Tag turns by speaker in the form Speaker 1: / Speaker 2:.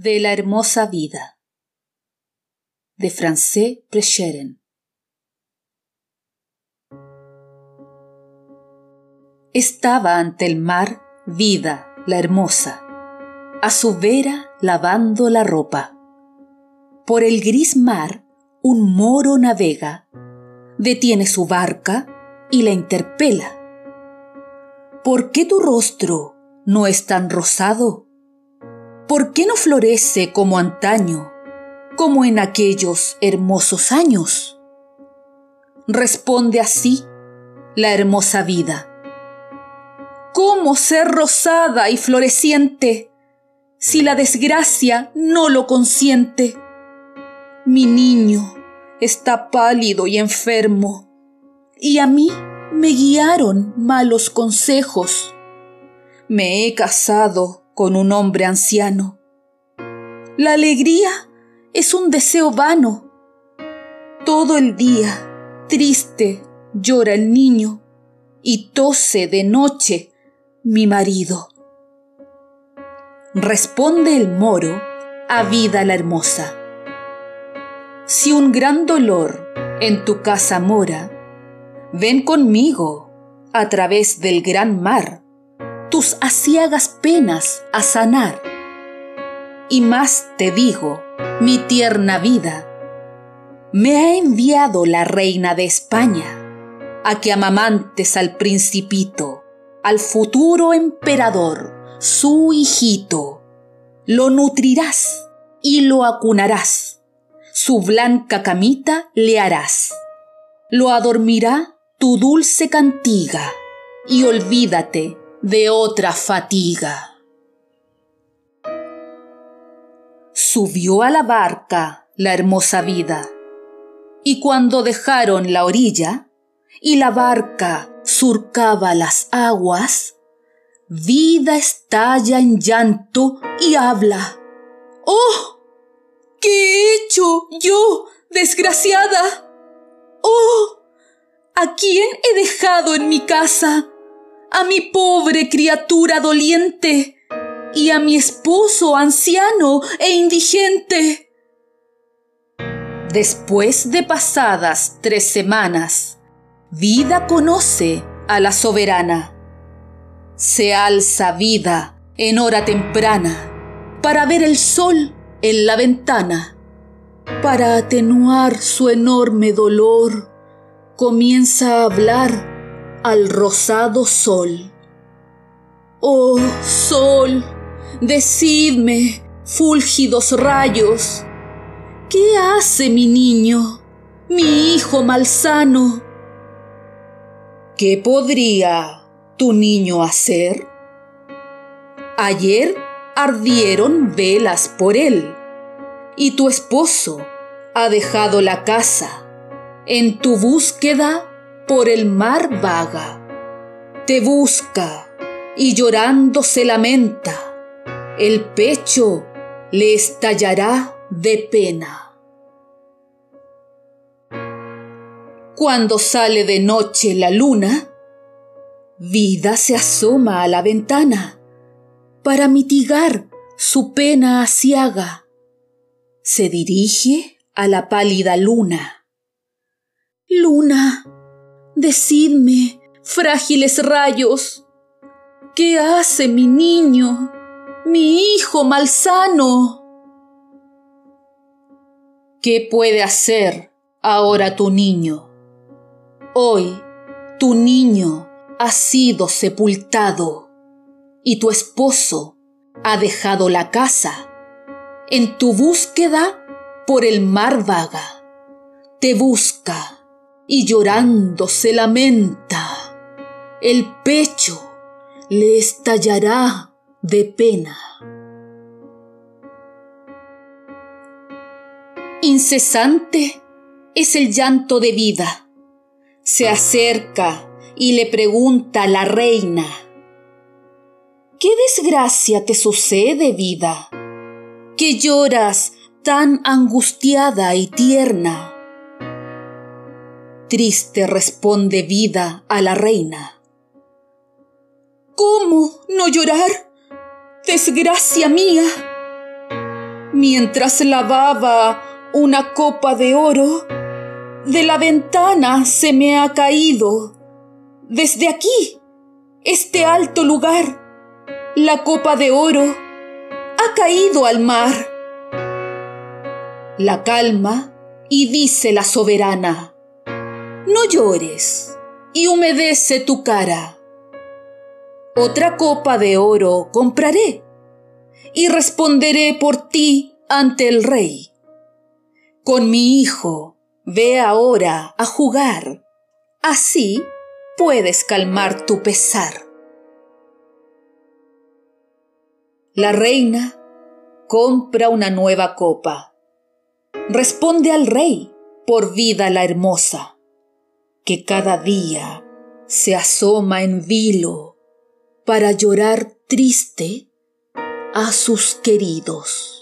Speaker 1: de la hermosa vida de Francés Precheren Estaba ante el mar vida la hermosa, a su vera lavando la ropa. Por el gris mar un moro navega, detiene su barca y la interpela. ¿Por qué tu rostro no es tan rosado? ¿Por qué no florece como antaño, como en aquellos hermosos años? Responde así la hermosa vida. ¿Cómo ser rosada y floreciente si la desgracia no lo consiente? Mi niño está pálido y enfermo, y a mí me guiaron malos consejos. Me he casado con un hombre anciano. La alegría es un deseo vano. Todo el día, triste, llora el niño y tose de noche mi marido. Responde el moro a vida la hermosa. Si un gran dolor en tu casa mora, ven conmigo a través del gran mar tus asiagas penas a sanar. Y más te digo, mi tierna vida, me ha enviado la reina de España a que amamantes al principito al futuro emperador, su hijito. Lo nutrirás y lo acunarás. Su blanca camita le harás. Lo adormirá tu dulce cantiga y olvídate de otra fatiga. Subió a la barca la hermosa vida y cuando dejaron la orilla y la barca surcaba las aguas, vida estalla en llanto y habla. ¡Oh! ¿Qué he hecho yo, desgraciada? ¡Oh! ¿A quién he dejado en mi casa? A mi pobre criatura doliente y a mi esposo anciano e indigente. Después de pasadas tres semanas, Vida conoce a la soberana. Se alza vida en hora temprana para ver el sol en la ventana. Para atenuar su enorme dolor, comienza a hablar al rosado sol. Oh sol, decidme, fúlgidos rayos, ¿qué hace mi niño, mi hijo malsano? ¿Qué podría tu niño hacer? Ayer ardieron velas por él, y tu esposo ha dejado la casa. En tu búsqueda por el mar vaga. Te busca y llorando se lamenta. El pecho le estallará de pena. Cuando sale de noche la luna, Vida se asoma a la ventana para mitigar su pena asiaga. Se dirige a la pálida luna. Luna, decidme, frágiles rayos, ¿qué hace mi niño, mi hijo malsano? ¿Qué puede hacer ahora tu niño? Hoy tu niño ha sido sepultado y tu esposo ha dejado la casa. En tu búsqueda por el mar vaga, te busca y llorando se lamenta. El pecho le estallará de pena. Incesante es el llanto de vida se acerca y le pregunta a la reina, ¿qué desgracia te sucede, vida? ¿Que lloras tan angustiada y tierna? Triste responde vida a la reina. ¿Cómo no llorar? Desgracia mía. Mientras lavaba una copa de oro, de la ventana se me ha caído. Desde aquí, este alto lugar, la copa de oro ha caído al mar. La calma y dice la soberana, no llores y humedece tu cara. Otra copa de oro compraré y responderé por ti ante el rey. Con mi hijo, ve ahora a jugar. Así puedes calmar tu pesar. La reina compra una nueva copa. Responde al rey por vida la hermosa, que cada día se asoma en vilo para llorar triste a sus queridos.